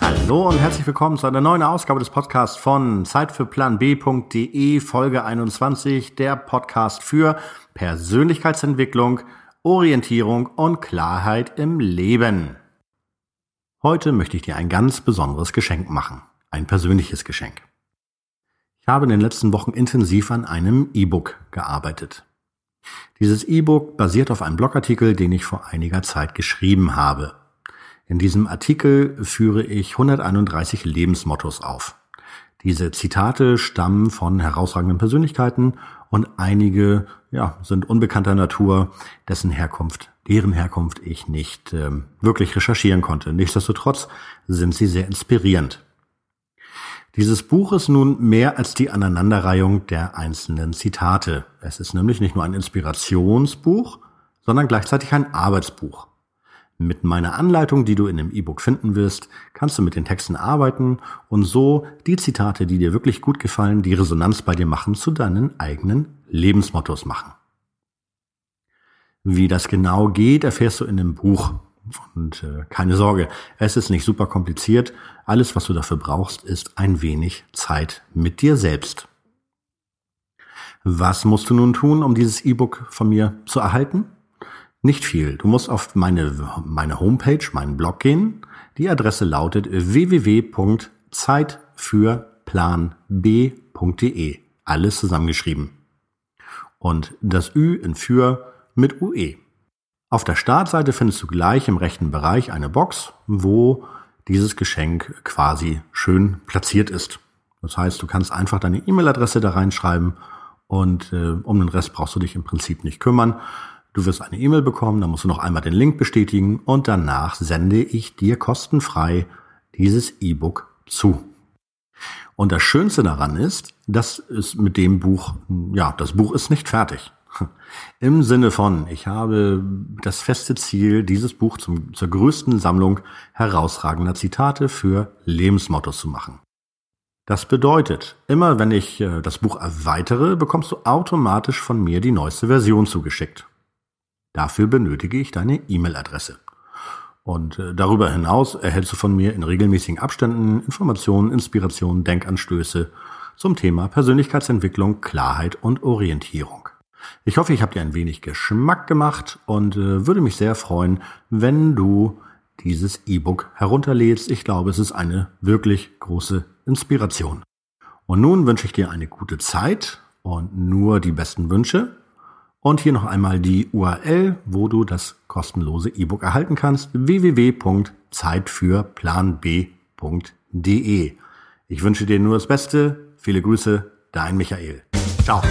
Hallo und herzlich willkommen zu einer neuen Ausgabe des Podcasts von zeitfürplanb.de Folge 21, der Podcast für Persönlichkeitsentwicklung, Orientierung und Klarheit im Leben. Heute möchte ich dir ein ganz besonderes Geschenk machen, ein persönliches Geschenk. Ich habe in den letzten Wochen intensiv an einem E-Book gearbeitet. Dieses E-Book basiert auf einem Blogartikel, den ich vor einiger Zeit geschrieben habe. In diesem Artikel führe ich 131 Lebensmottos auf. Diese Zitate stammen von herausragenden Persönlichkeiten und einige ja, sind unbekannter Natur, dessen Herkunft, deren Herkunft ich nicht ähm, wirklich recherchieren konnte. Nichtsdestotrotz sind sie sehr inspirierend. Dieses Buch ist nun mehr als die Aneinanderreihung der einzelnen Zitate. Es ist nämlich nicht nur ein Inspirationsbuch, sondern gleichzeitig ein Arbeitsbuch. Mit meiner Anleitung, die du in dem E-Book finden wirst, kannst du mit den Texten arbeiten und so die Zitate, die dir wirklich gut gefallen, die Resonanz bei dir machen, zu deinen eigenen Lebensmottos machen. Wie das genau geht, erfährst du in dem Buch. Und äh, keine Sorge, es ist nicht super kompliziert. Alles, was du dafür brauchst, ist ein wenig Zeit mit dir selbst. Was musst du nun tun, um dieses E-Book von mir zu erhalten? Nicht viel. Du musst auf meine, meine Homepage, meinen Blog gehen. Die Adresse lautet www.zeitfürplanb.de. Alles zusammengeschrieben. Und das Ü in für mit UE. Auf der Startseite findest du gleich im rechten Bereich eine Box, wo dieses Geschenk quasi schön platziert ist. Das heißt, du kannst einfach deine E-Mail-Adresse da reinschreiben und äh, um den Rest brauchst du dich im Prinzip nicht kümmern. Du wirst eine E-Mail bekommen, dann musst du noch einmal den Link bestätigen und danach sende ich dir kostenfrei dieses E-Book zu. Und das Schönste daran ist, dass es mit dem Buch, ja, das Buch ist nicht fertig. Im Sinne von, ich habe das feste Ziel, dieses Buch zum, zur größten Sammlung herausragender Zitate für Lebensmottos zu machen. Das bedeutet, immer wenn ich äh, das Buch erweitere, bekommst du automatisch von mir die neueste Version zugeschickt. Dafür benötige ich deine E-Mail-Adresse. Und äh, darüber hinaus erhältst du von mir in regelmäßigen Abständen Informationen, Inspirationen, Denkanstöße zum Thema Persönlichkeitsentwicklung, Klarheit und Orientierung. Ich hoffe, ich habe dir ein wenig Geschmack gemacht und äh, würde mich sehr freuen, wenn du dieses E-Book herunterlädst. Ich glaube, es ist eine wirklich große Inspiration. Und nun wünsche ich dir eine gute Zeit und nur die besten Wünsche. Und hier noch einmal die URL, wo du das kostenlose E-Book erhalten kannst. www.zeitfürplanb.de. Ich wünsche dir nur das Beste. Viele Grüße, dein Michael. Ciao.